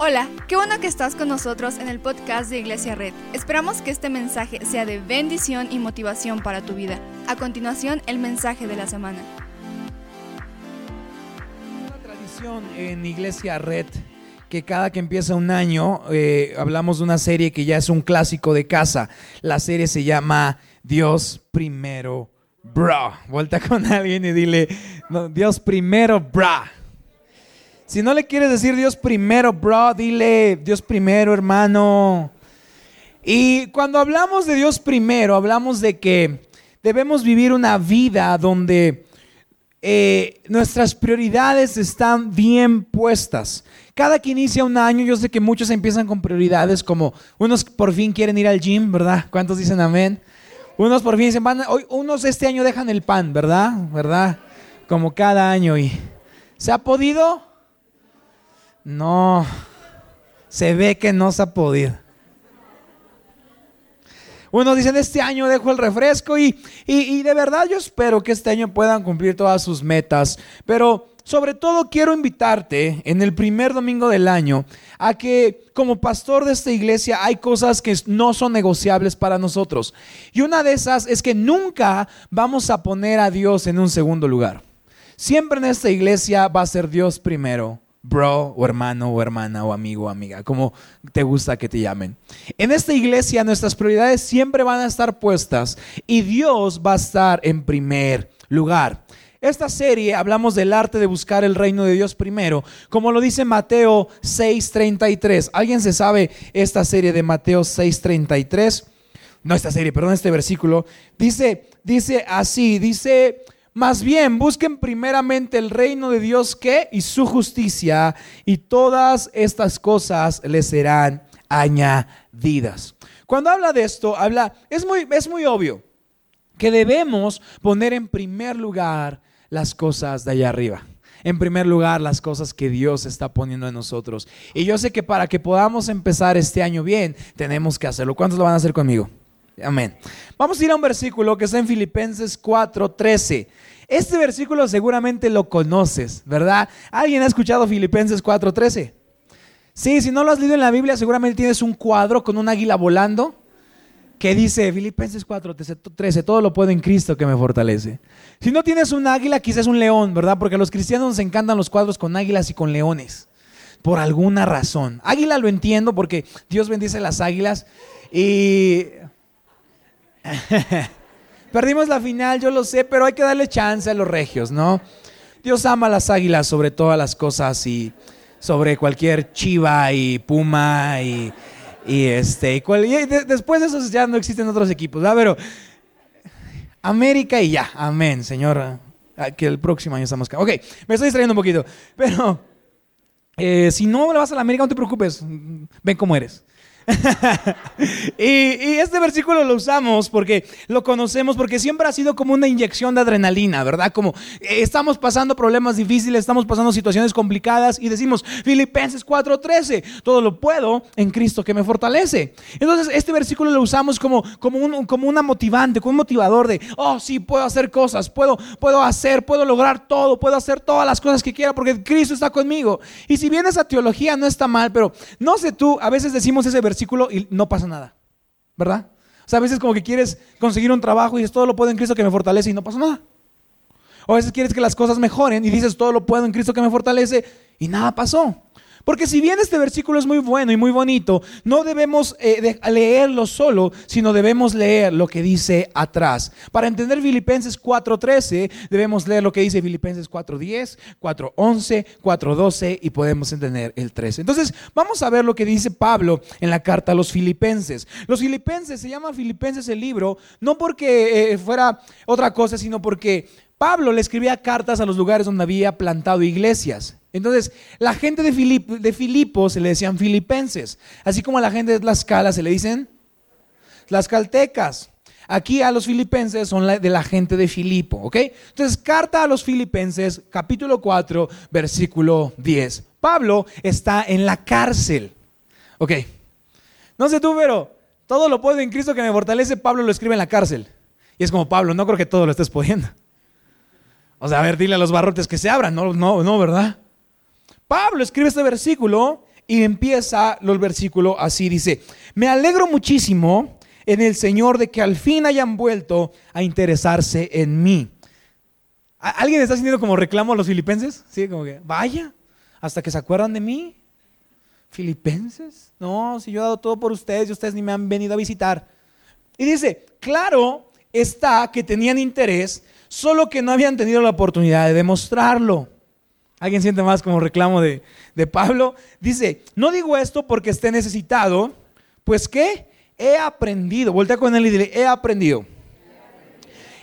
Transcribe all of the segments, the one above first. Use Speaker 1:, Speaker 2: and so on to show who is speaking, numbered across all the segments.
Speaker 1: Hola, qué bueno que estás con nosotros en el podcast de Iglesia Red. Esperamos que este mensaje sea de bendición y motivación para tu vida. A continuación, el mensaje de la semana.
Speaker 2: Una tradición en Iglesia Red que cada que empieza un año eh, hablamos de una serie que ya es un clásico de casa. La serie se llama Dios primero, bro. Vuelta con alguien y dile, Dios primero, bra. Si no le quieres decir Dios primero, bro, dile Dios primero, hermano. Y cuando hablamos de Dios primero, hablamos de que debemos vivir una vida donde eh, nuestras prioridades están bien puestas. Cada que inicia un año, yo sé que muchos empiezan con prioridades como unos por fin quieren ir al gym, ¿verdad? ¿Cuántos dicen amén? Unos por fin dicen, van, hoy, unos este año dejan el pan, ¿verdad? ¿Verdad? Como cada año. ¿Y se ha podido? No, se ve que no se ha podido. Unos dicen, este año dejo el refresco y, y, de verdad yo espero que este año puedan cumplir todas sus metas. Pero sobre todo quiero invitarte en el primer domingo del año a que como pastor de esta iglesia hay cosas que no son negociables para nosotros. Y una de esas es que nunca vamos a poner a Dios en un segundo lugar. Siempre en esta iglesia va a ser Dios primero bro o hermano o hermana o amigo o amiga, como te gusta que te llamen. En esta iglesia nuestras prioridades siempre van a estar puestas y Dios va a estar en primer lugar. Esta serie hablamos del arte de buscar el reino de Dios primero, como lo dice Mateo 6:33. ¿Alguien se sabe esta serie de Mateo 6:33? No esta serie, perdón, este versículo. Dice, dice así, dice más bien, busquen primeramente el reino de Dios que y su justicia y todas estas cosas les serán añadidas. Cuando habla de esto, habla es muy es muy obvio que debemos poner en primer lugar las cosas de allá arriba. En primer lugar, las cosas que Dios está poniendo en nosotros. Y yo sé que para que podamos empezar este año bien, tenemos que hacerlo. ¿Cuántos lo van a hacer conmigo? Amén. Vamos a ir a un versículo que está en Filipenses 4:13. Este versículo seguramente lo conoces, ¿verdad? ¿Alguien ha escuchado Filipenses 4:13? Sí, si no lo has leído en la Biblia, seguramente tienes un cuadro con un águila volando que dice Filipenses 4:13, todo lo puedo en Cristo que me fortalece. Si no tienes un águila, quizás un león, ¿verdad? Porque a los cristianos nos encantan los cuadros con águilas y con leones, por alguna razón. Águila lo entiendo porque Dios bendice las águilas y Perdimos la final, yo lo sé, pero hay que darle chance a los regios, ¿no? Dios ama a las águilas sobre todas las cosas y sobre cualquier chiva y puma y, este. Y, después de eso ya no existen otros equipos, ¿verdad? Pero América y ya, amén, Señor. Ah, que el próximo año estamos. Ok, me estoy distrayendo un poquito, pero eh, si no le vas a la América, no te preocupes, ven como eres. y, este versículo lo usamos porque lo conocemos, porque siempre ha sido como una inyección de adrenalina, ¿verdad? Como eh, estamos pasando problemas difíciles, estamos pasando situaciones complicadas y decimos, Filipenses 4:13, todo lo puedo en Cristo que me fortalece. Entonces, este versículo lo usamos como, como, un, como una motivante, como un motivador de, oh, sí, puedo hacer cosas, puedo, puedo hacer, puedo lograr todo, puedo hacer todas las cosas que quiera porque Cristo está conmigo. Y si bien esa teología no está mal, pero no sé tú, a veces decimos ese versículo, y no pasa nada, ¿verdad? O sea, a veces como que quieres conseguir un trabajo y dices, todo lo puedo en Cristo que me fortalece y no pasa nada. O a veces quieres que las cosas mejoren y dices, todo lo puedo en Cristo que me fortalece y nada pasó. Porque si bien este versículo es muy bueno y muy bonito, no debemos eh, leerlo solo, sino debemos leer lo que dice atrás. Para entender Filipenses 4.13, debemos leer lo que dice Filipenses 4.10, 4.11, 4.12 y podemos entender el 13. Entonces, vamos a ver lo que dice Pablo en la carta a los filipenses. Los filipenses, se llama Filipenses el libro, no porque eh, fuera otra cosa, sino porque Pablo le escribía cartas a los lugares donde había plantado iglesias. Entonces, la gente de, Filipo se le decían filipenses, así como a la gente de Tlaxcala se le dicen tlaxcaltecas. Aquí a los filipenses son de la gente de Filipo, ¿ok? Entonces, carta a los filipenses, capítulo 4, versículo 10. Pablo está en la cárcel, ¿ok? No sé tú, pero todo lo puedo en Cristo que me fortalece, Pablo lo escribe en la cárcel. Y es como, Pablo, no creo que todo lo estés pudiendo. O sea, a ver, dile a los barrotes que se abran, no, no, no, ¿verdad? Pablo escribe este versículo y empieza el versículo así, dice, me alegro muchísimo en el Señor de que al fin hayan vuelto a interesarse en mí. ¿Alguien está sintiendo como reclamo a los filipenses? Sí, como que, vaya, hasta que se acuerdan de mí. Filipenses, no, si yo he dado todo por ustedes y ustedes ni me han venido a visitar. Y dice, claro está que tenían interés, solo que no habían tenido la oportunidad de demostrarlo. ¿Alguien siente más como reclamo de, Pablo? Dice, no digo esto porque esté necesitado, pues que he aprendido, voltea con él y dile, he aprendido.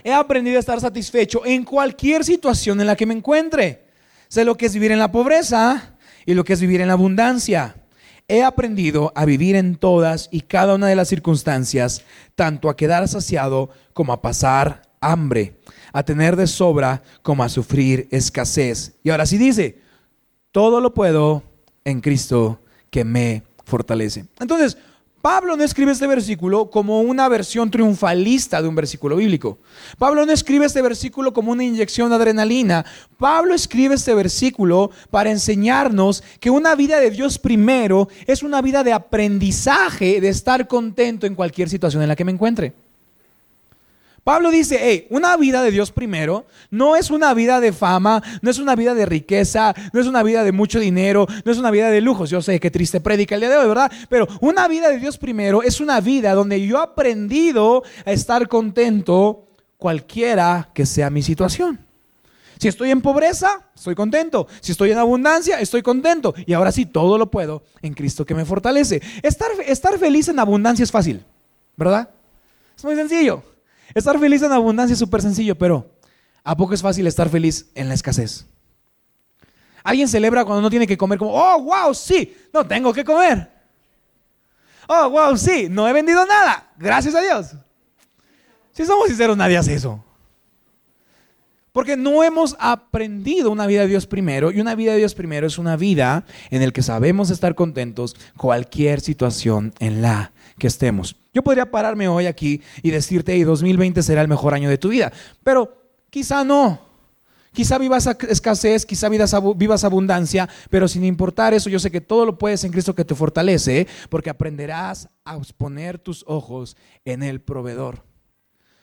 Speaker 2: He aprendido a estar satisfecho en cualquier situación en la que me encuentre. Sé lo que es vivir en la pobreza y lo que es vivir en la abundancia. He aprendido a vivir en todas y cada una de las circunstancias, tanto a quedar saciado como a pasar hambre a tener de sobra como a sufrir escasez. Y ahora sí dice, todo lo puedo en Cristo que me fortalece. Entonces, Pablo no escribe este versículo como una versión triunfalista de un versículo bíblico. Pablo no escribe este versículo como una inyección de adrenalina. Pablo escribe este versículo para enseñarnos que una vida de Dios primero es una vida de aprendizaje, de estar contento en cualquier situación en la que me encuentre. Pablo dice, hey, una vida de Dios primero no es una vida de fama, no es una vida de riqueza, no es una vida de mucho dinero, no es una vida de lujos. Yo sé que triste predica el día de hoy, ¿verdad? Pero una vida de Dios primero es una vida donde yo he aprendido a estar contento cualquiera que sea mi situación. Si estoy en pobreza, estoy contento. Si estoy en abundancia, estoy contento. Y ahora sí, todo lo puedo en Cristo que me fortalece. Estar, estar feliz en abundancia es fácil, ¿verdad? Es muy sencillo. Estar feliz en abundancia es súper sencillo, pero ¿a poco es fácil estar feliz en la escasez? Alguien celebra cuando no tiene que comer como, oh, wow, sí, no tengo que comer. Oh, wow, sí, no he vendido nada, gracias a Dios. Si somos sinceros, nadie hace eso. Porque no hemos aprendido una vida de Dios primero y una vida de Dios primero es una vida en la que sabemos estar contentos cualquier situación en la que estemos. Yo podría pararme hoy aquí y decirte, y 2020 será el mejor año de tu vida, pero quizá no. Quizá vivas escasez, quizá vivas, abundancia, pero sin importar eso, yo sé que todo lo puedes en Cristo que te fortalece, porque aprenderás a poner tus ojos en el proveedor.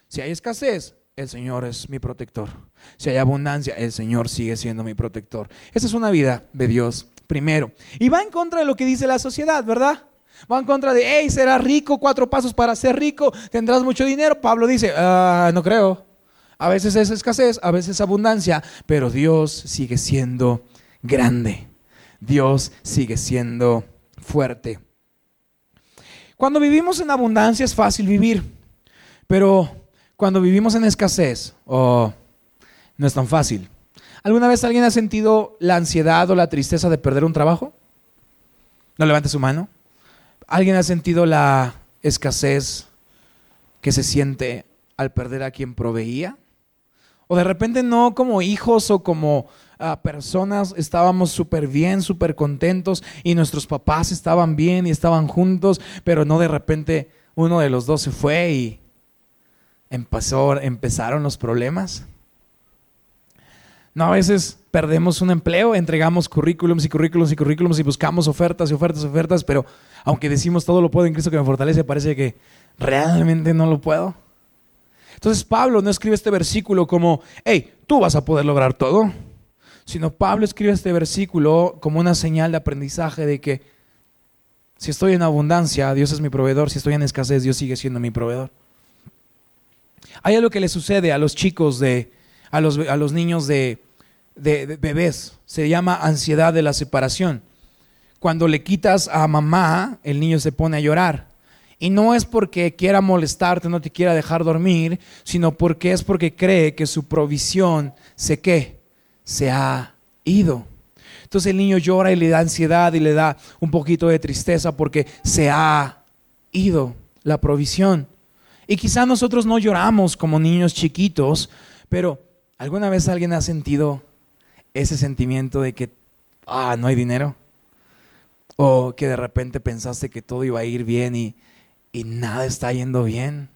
Speaker 2: Si hay escasez, el Señor es mi protector. Si hay abundancia, el Señor sigue siendo mi protector. Esa es una vida de Dios primero. Y va en contra de lo que dice la sociedad, ¿verdad? Va en contra de, hey, serás rico, cuatro pasos para ser rico, tendrás mucho dinero. Pablo dice, ah, no creo. A veces es escasez, a veces abundancia, pero Dios sigue siendo grande. Dios sigue siendo fuerte. Cuando vivimos en abundancia es fácil vivir, pero cuando vivimos en escasez, oh, no es tan fácil. ¿Alguna vez alguien ha sentido la ansiedad o la tristeza de perder un trabajo? No levante su mano. ¿Alguien ha sentido la escasez que se siente al perder a quien proveía? O de repente no como hijos o como ah, personas estábamos súper bien, súper contentos y nuestros papás estaban bien y estaban juntos, pero no de repente uno de los dos se fue y empezó, empezaron los problemas. No, a veces perdemos un empleo, entregamos currículums y currículums y currículums y buscamos ofertas y ofertas y ofertas, pero aunque decimos todo lo puedo en Cristo que me fortalece, parece que realmente no lo puedo. Entonces Pablo no escribe este versículo como, hey, tú vas a poder lograr todo, sino Pablo escribe este versículo como una señal de aprendizaje de que si estoy en abundancia, Dios es mi proveedor, si estoy en escasez, Dios sigue siendo mi proveedor. Hay algo que le sucede a los chicos de, a los, a los niños de, de, bebés. Se llama ansiedad de la separación. Cuando le quitas a mamá, el niño se pone a llorar. Y no es porque quiera molestarte, no te quiera dejar dormir, sino porque es porque cree que su provisión se qué, se ha ido. Entonces el niño llora y le da ansiedad y le da un poquito de tristeza porque se ha ido la provisión. Y quizá nosotros no lloramos como niños chiquitos, pero ¿alguna vez alguien ha sentido ese sentimiento de que, ah, no hay dinero. O que de repente pensaste que todo iba a ir bien y, y nada está yendo bien.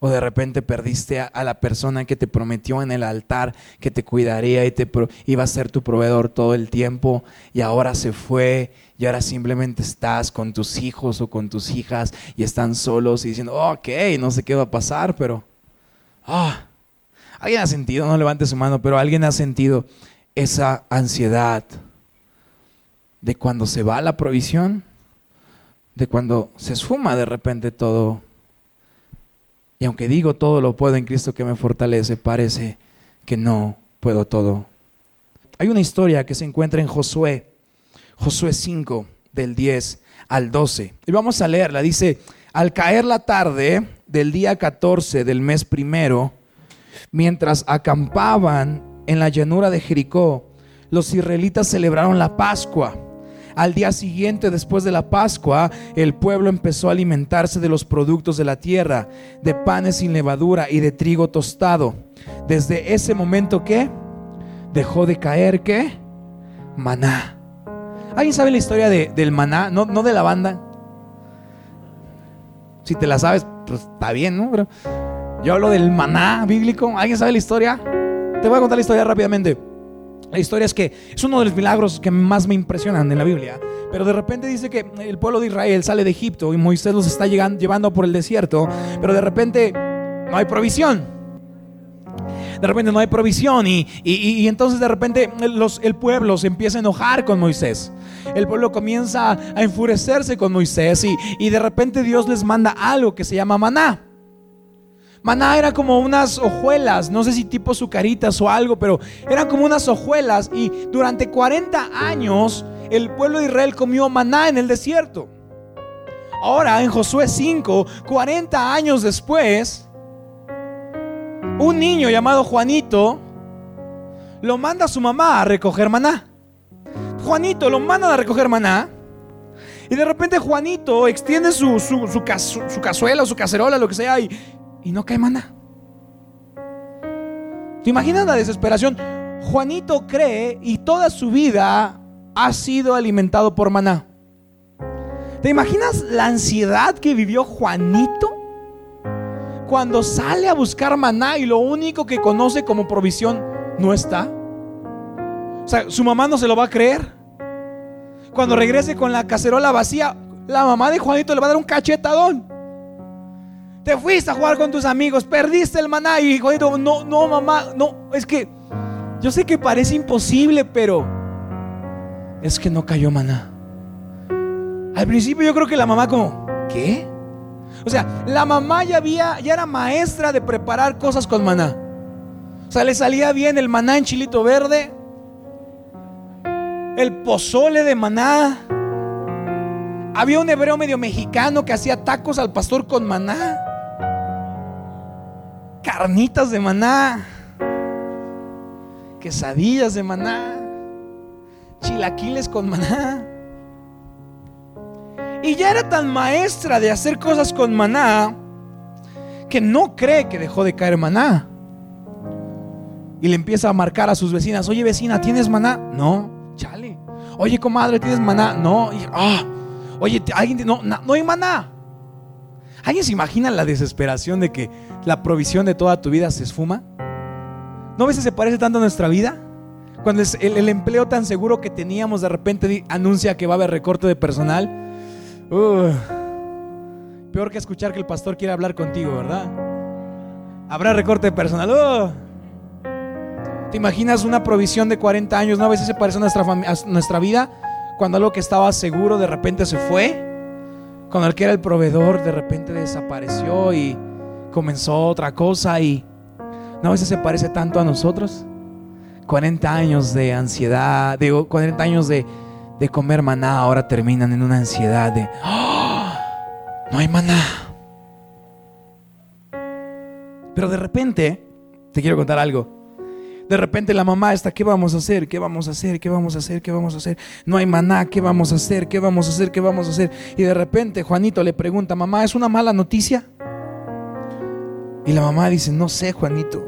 Speaker 2: O de repente perdiste a, la persona que te prometió en el altar que te cuidaría y te iba a ser tu proveedor todo el tiempo y ahora se fue y ahora simplemente estás con tus hijos o con tus hijas y están solos y diciendo, ok, no sé qué va a pasar, pero... Ah, alguien ha sentido, no levante su mano, pero alguien ha sentido esa ansiedad de cuando se va la provisión, de cuando se esfuma de repente todo y aunque digo todo lo puedo en Cristo que me fortalece, parece que no puedo todo. Hay una historia que se encuentra en Josué, Josué 5, del 10 al 12. Y vamos a leerla. Dice, al caer la tarde del día 14 del mes primero, mientras acampaban en la llanura de Jericó, los israelitas celebraron la Pascua al día siguiente, después de la Pascua, el pueblo empezó a alimentarse de los productos de la tierra, de panes sin levadura y de trigo tostado. Desde ese momento que dejó de caer, ¿qué? Maná. ¿Alguien sabe la historia del maná? No, no de la banda. Si te la sabes, pues está bien, ¿no? Pero yo hablo del maná bíblico. ¿Alguien sabe la historia? Te voy a contar la historia rápidamente. La historia es que es uno de los milagros que más me impresionan en la Biblia. Pero de repente dice que el pueblo de Israel sale de Egipto y Moisés los está llevando por el desierto. Pero de repente no hay provisión. De repente no hay provisión y, y, entonces de repente el pueblo se empieza a enojar con Moisés. El pueblo comienza a enfurecerse con Moisés y, y de repente Dios les manda algo que se llama maná. Maná era como unas hojuelas, no sé si tipo sucaritas o algo, pero eran como unas hojuelas y durante 40 años el pueblo de Israel comió maná en el desierto. Ahora en Josué 5, 40 años después, un niño llamado Juanito lo manda a su mamá a recoger maná. Juanito lo manda a recoger maná. Y de repente Juanito extiende su, su, su, su cazuela su cacerola, lo que sea, y, y no cae maná. ¿Te imaginas la desesperación? Juanito cree y toda su vida ha sido alimentado por maná. ¿Te imaginas la ansiedad que vivió Juanito cuando sale a buscar maná y lo único que conoce como provisión no está? O sea, su mamá no se lo va a creer. Cuando regrese con la cacerola vacía, la mamá de Juanito le va a dar un cachetadón. Te fuiste a jugar con tus amigos, perdiste el maná y Juanito, no, no, mamá, no, es que yo sé que parece imposible, pero es que no cayó maná. Al principio yo creo que la mamá como, ¿qué? O sea, la mamá ya había, ya era maestra de preparar cosas con maná. O sea, le salía bien el maná en chilito verde, el pozole de maná. Había un hebreo medio mexicano que hacía tacos al pastor con maná carnitas de maná, quesadillas de maná, chilaquiles con maná. Y ya era tan maestra de hacer cosas con maná que no cree que dejó de caer maná. Y le empieza a marcar a sus vecinas, oye vecina, ¿tienes maná? No, chale. Oye comadre, ¿tienes maná? No. Ah, oye, ¿alguien? No, no hay maná. ¿Alguien se imagina la desesperación de que la provisión de toda tu vida se esfuma? ¿No ves que se parece tanto a nuestra vida? Cuando el, empleo tan seguro que teníamos de repente anuncia que va a haber recorte de personal. peor que escuchar que el pastor quiere hablar contigo, ¿verdad? Habrá recorte de personal. ¿Te imaginas una provisión de 40 años? ¿No a veces se parece a nuestra, a nuestra vida? Cuando algo que estaba seguro de repente se fue. Cuando el que era el proveedor de repente desapareció y comenzó otra cosa y no a veces se parece tanto a nosotros. 40 años de ansiedad, digo, 40 años de, de comer maná ahora terminan en una ansiedad de, ¡Ah! no hay maná. Pero de repente, te quiero contar algo. De repente la mamá está, ¿qué vamos a hacer? ¿Qué vamos a hacer? ¿Qué vamos a hacer? ¿Qué vamos a hacer? No hay maná, ¿qué vamos a hacer? ¿Qué vamos a hacer? ¿Qué vamos a hacer? Y de repente Juanito le pregunta, mamá, ¿es una mala noticia? Y la mamá dice, no sé, Juanito,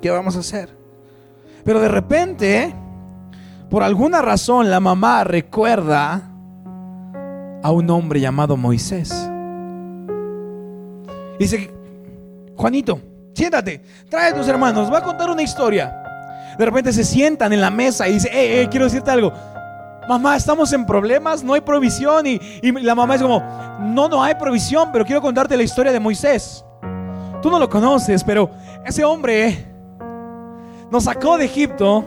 Speaker 2: ¿qué vamos a hacer? Pero de repente, por alguna razón, la mamá recuerda a un hombre llamado Moisés. Dice, Juanito, siéntate, trae a tus hermanos, va a contar una historia. De repente se sientan en la mesa y dice, eh, quiero decirte algo. Mamá, estamos en problemas, no hay provisión. Y, y la mamá es como, no, no hay provisión, pero quiero contarte la historia de Moisés. Tú no lo conoces, pero ese hombre nos sacó de Egipto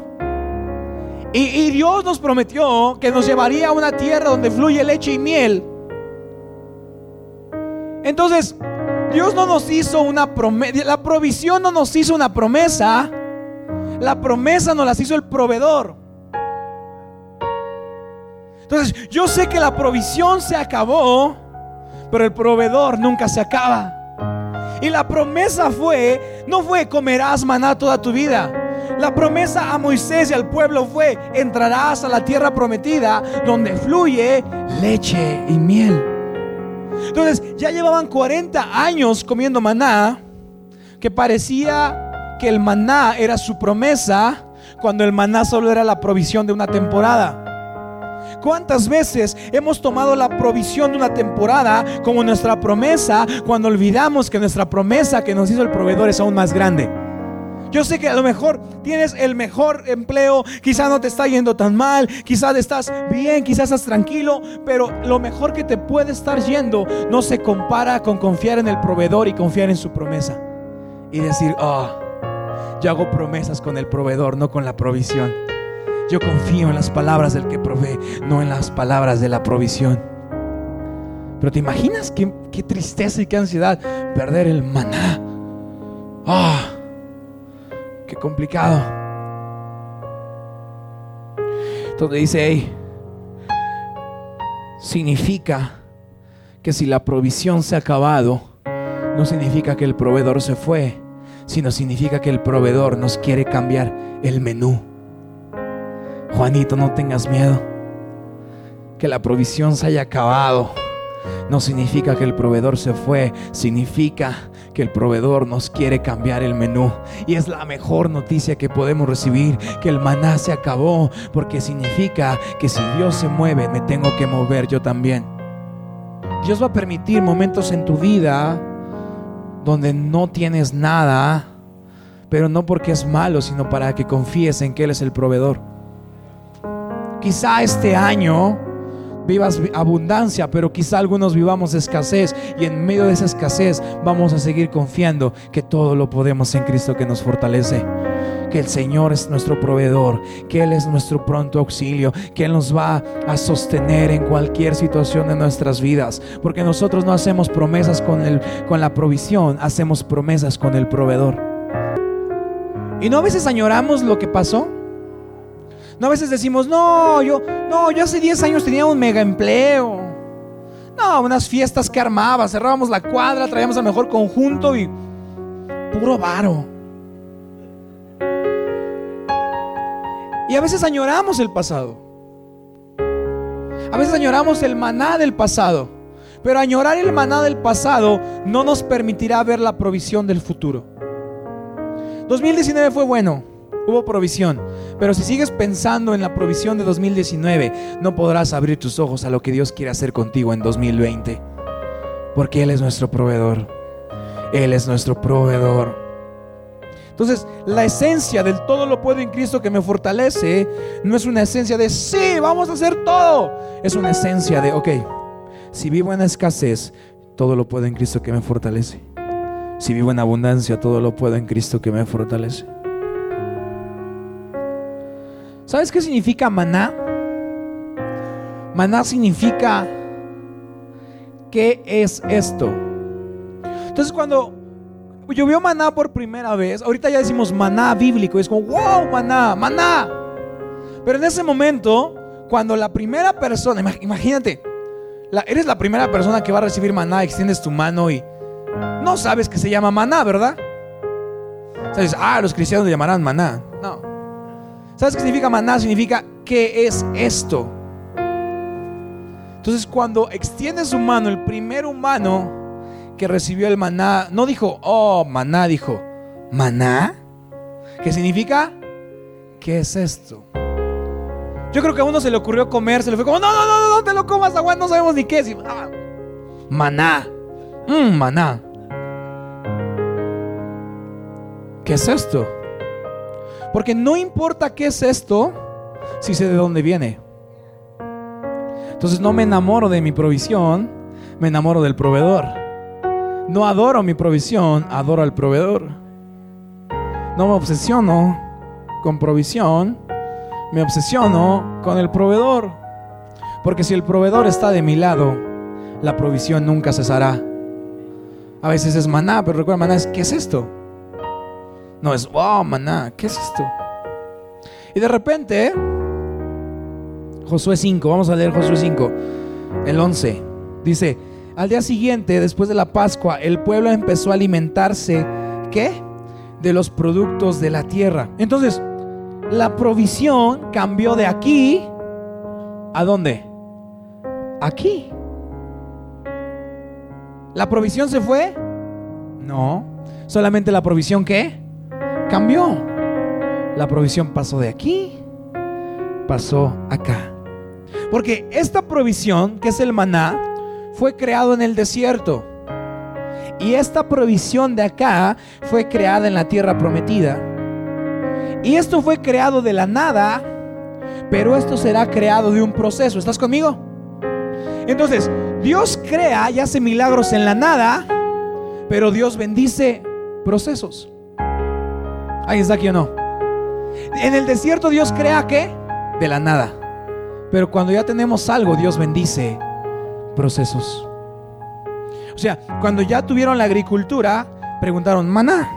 Speaker 2: y, Dios nos prometió que nos llevaría a una tierra donde fluye leche y miel. Entonces, Dios no nos hizo una promesa, la provisión no nos hizo una promesa, la promesa nos las hizo el proveedor. Entonces, yo sé que la provisión se acabó, pero el proveedor nunca se acaba. Y la promesa fue, no fue comerás maná toda tu vida. La promesa a Moisés y al pueblo fue, entrarás a la tierra prometida donde fluye leche y miel. Entonces ya llevaban 40 años comiendo maná, que parecía que el maná era su promesa, cuando el maná solo era la provisión de una temporada. ¿Cuántas veces hemos tomado la provisión de una temporada como nuestra promesa cuando olvidamos que nuestra promesa que nos hizo el proveedor es aún más grande? Yo sé que a lo mejor tienes el mejor empleo, quizás no te está yendo tan mal, quizás estás bien, quizás estás tranquilo, pero lo mejor que te puede estar yendo no se compara con confiar en el proveedor y confiar en su promesa. Y decir, oh, yo hago promesas con el proveedor, no con la provisión. Yo confío en las palabras del que provee, no en las palabras de la provisión. Pero te imaginas qué, tristeza y qué ansiedad perder el maná. Ah. Complicado. Entonces dice, hey, significa que si la provisión se ha acabado, no significa que el proveedor se fue, sino significa que el proveedor nos quiere cambiar el menú. Juanito, no tengas miedo. Que la provisión se haya acabado no significa que el proveedor se fue, significa que el proveedor nos quiere cambiar el menú. Y es la mejor noticia que podemos recibir, que el maná se acabó, porque significa que si Dios se mueve, me tengo que mover yo también. Dios va a permitir momentos en tu vida donde no tienes nada, pero no porque es malo, sino para que confíes en que Él es el proveedor. Quizá este año vivas abundancia, pero quizá algunos vivamos escasez y en medio de esa escasez vamos a seguir confiando que todo lo podemos en Cristo que nos fortalece. Que el Señor es nuestro proveedor, que Él es nuestro pronto auxilio, que Él nos va a sostener en cualquier situación de nuestras vidas. Porque nosotros no hacemos promesas con, el, con la provisión, hacemos promesas con el proveedor. Y no a veces añoramos lo que pasó. No a veces decimos, no, yo, no, yo hace 10 años tenía un mega empleo. No, unas fiestas que armaba, cerrábamos la cuadra, traíamos el mejor conjunto y puro varo. Y a veces añoramos el pasado. A veces añoramos el maná del pasado. Pero añorar el maná del pasado no nos permitirá ver la provisión del futuro. 2019 fue bueno hubo provisión. Pero si sigues pensando en la provisión de 2019, no podrás abrir tus ojos a lo que Dios quiere hacer contigo en 2020. Porque Él es nuestro proveedor. Él es nuestro proveedor. Entonces, la esencia del todo lo puedo en Cristo que me fortalece no es una esencia de sí, vamos a hacer todo. Es una esencia de, ok, si vivo en escasez, todo lo puedo en Cristo que me fortalece. Si vivo en abundancia, todo lo puedo en Cristo que me fortalece. ¿Sabes qué significa maná? Maná significa, ¿qué es esto? Entonces cuando llovió maná por primera vez, ahorita ya decimos maná bíblico, es como, wow, maná, maná. Pero en ese momento, cuando la primera persona, imagínate, eres la primera persona que va a recibir maná, extiendes tu mano y no sabes que se llama maná, ¿verdad? Ah, los cristianos le llamarán maná. No. ¿Sabes qué significa maná? Significa, ¿qué es esto? Entonces cuando extiende su mano, el primer humano que recibió el maná, no dijo, oh, maná, dijo, maná. ¿Qué significa? ¿Qué es esto? Yo creo que a uno se le ocurrió comer, se le fue como, no, no, no, no, te lo comas, aguanta, no sabemos ni qué es. Ah, maná, mmm, maná. ¿qué es esto? Porque no importa qué es esto, si sé de dónde viene. Entonces no me enamoro de mi provisión, me enamoro del proveedor. No adoro mi provisión, adoro al proveedor. No me obsesiono con provisión, me obsesiono con el proveedor. Porque si el proveedor está de mi lado, la provisión nunca cesará. A veces es maná, pero recuerda, maná es, ¿qué es esto? No es, wow, maná, ¿qué es esto? Y de repente, Josué 5, vamos a leer Josué 5, el 11, dice, al día siguiente, después de la Pascua, el pueblo empezó a alimentarse, ¿qué? De los productos de la tierra. Entonces, la provisión cambió de aquí a dónde? Aquí. ¿La provisión se fue? No. Solamente la provisión qué? Cambió. La provisión pasó de aquí, pasó acá. Porque esta provisión, que es el maná, fue creado en el desierto. Y esta provisión de acá fue creada en la tierra prometida. Y esto fue creado de la nada, pero esto será creado de un proceso. ¿Estás conmigo? Entonces, Dios crea y hace milagros en la nada, pero Dios bendice procesos. Ahí está aquí o no? En el desierto Dios crea qué? De la nada. Pero cuando ya tenemos algo, Dios bendice procesos. O sea, cuando ya tuvieron la agricultura, preguntaron, maná.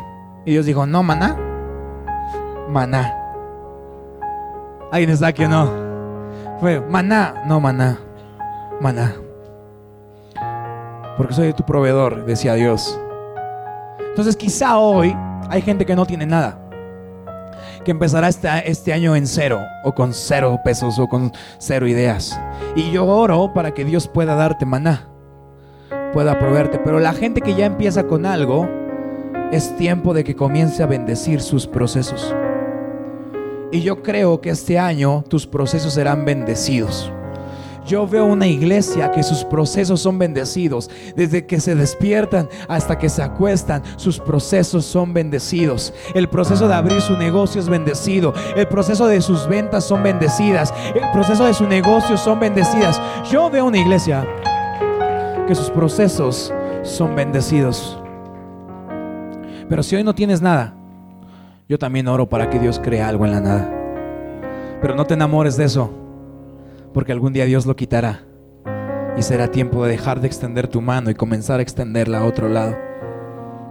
Speaker 2: Y Dios dijo, no, maná. Maná. ¿Alguien está aquí o no? Fue, maná, no, maná. Maná. Porque soy tu proveedor, decía Dios. Entonces quizá hoy hay gente que no tiene nada. Que empezará este, este año en cero, o con cero pesos, o con cero ideas. Y yo oro para que Dios pueda darte maná, pueda proveerte. Pero la gente que ya empieza con algo, es tiempo de que comience a bendecir sus procesos. Y yo creo que este año tus procesos serán bendecidos. Yo veo una iglesia que sus procesos son bendecidos. Desde que se despiertan hasta que se acuestan, sus procesos son bendecidos. El proceso de abrir su negocio es bendecido. El proceso de sus ventas son bendecidas. El proceso de su negocio son bendecidas. Yo veo una iglesia que sus procesos son bendecidos. Pero si hoy no tienes nada, yo también oro para que Dios cree algo en la nada. Pero no te enamores de eso porque algún día Dios lo quitará y será tiempo de dejar de extender tu mano y comenzar a extenderla a otro lado.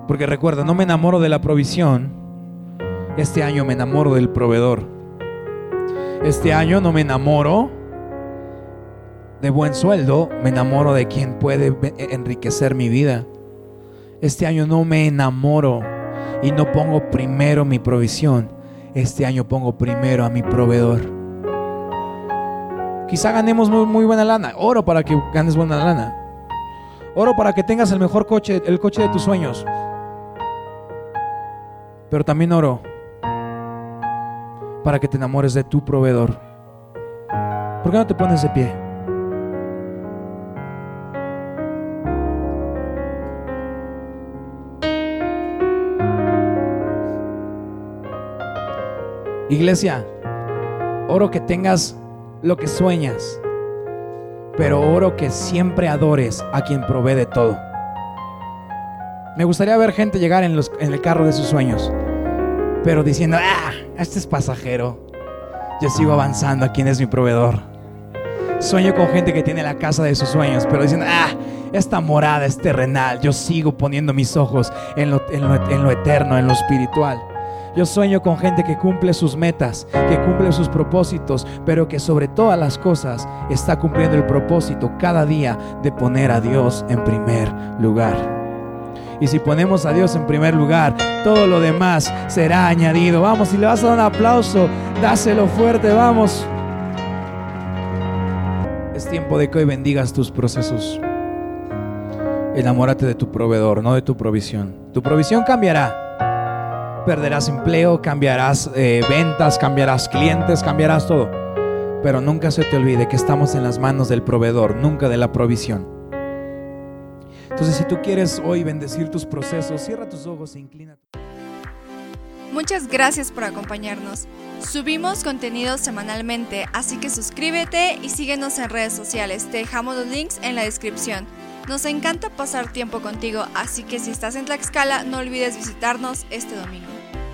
Speaker 2: Porque recuerda, no me enamoro de la provisión, este año me enamoro del proveedor. Este año no me enamoro de buen sueldo, me enamoro de quien puede enriquecer mi vida. Este año no me enamoro y no pongo primero mi provisión. Este año pongo primero a mi proveedor. Quizá ganemos muy, buena lana. Oro para que ganes buena lana. Oro para que tengas el mejor coche, el coche de tus sueños. Pero también oro para que te enamores de tu proveedor. ¿Por qué no te pones de pie? Iglesia, oro que tengas lo que sueñas, pero oro que siempre adores a quien provee de todo. Me gustaría ver gente llegar en, los, en el carro de sus sueños, pero diciendo, ah, este es pasajero. Yo sigo avanzando a quien es mi proveedor. Sueño con gente que tiene la casa de sus sueños, pero diciendo, ah, esta morada es terrenal. Yo sigo poniendo mis ojos en lo, en lo eterno, en lo espiritual. Yo sueño con gente que cumple sus metas, que cumple sus propósitos, pero que sobre todas las cosas está cumpliendo el propósito cada día de poner a Dios en primer lugar. Y si ponemos a Dios en primer lugar, todo lo demás será añadido. Vamos, si le vas a dar un aplauso, dáselo fuerte, vamos. Es tiempo de que hoy bendigas tus procesos. Enamórate de tu proveedor, no de tu provisión. Tu provisión cambiará perderás empleo, cambiarás eh, ventas, cambiarás clientes, cambiarás todo. Pero nunca se te olvide que estamos en las manos del proveedor, nunca de la provisión. Entonces, si tú quieres hoy bendecir tus procesos, cierra tus ojos e inclina.
Speaker 1: Muchas gracias por acompañarnos. Subimos contenido semanalmente, así que suscríbete y síguenos en redes sociales. Te dejamos los links en la descripción. Nos encanta pasar tiempo contigo, así que si estás en Tlaxcala no olvides visitarnos este domingo.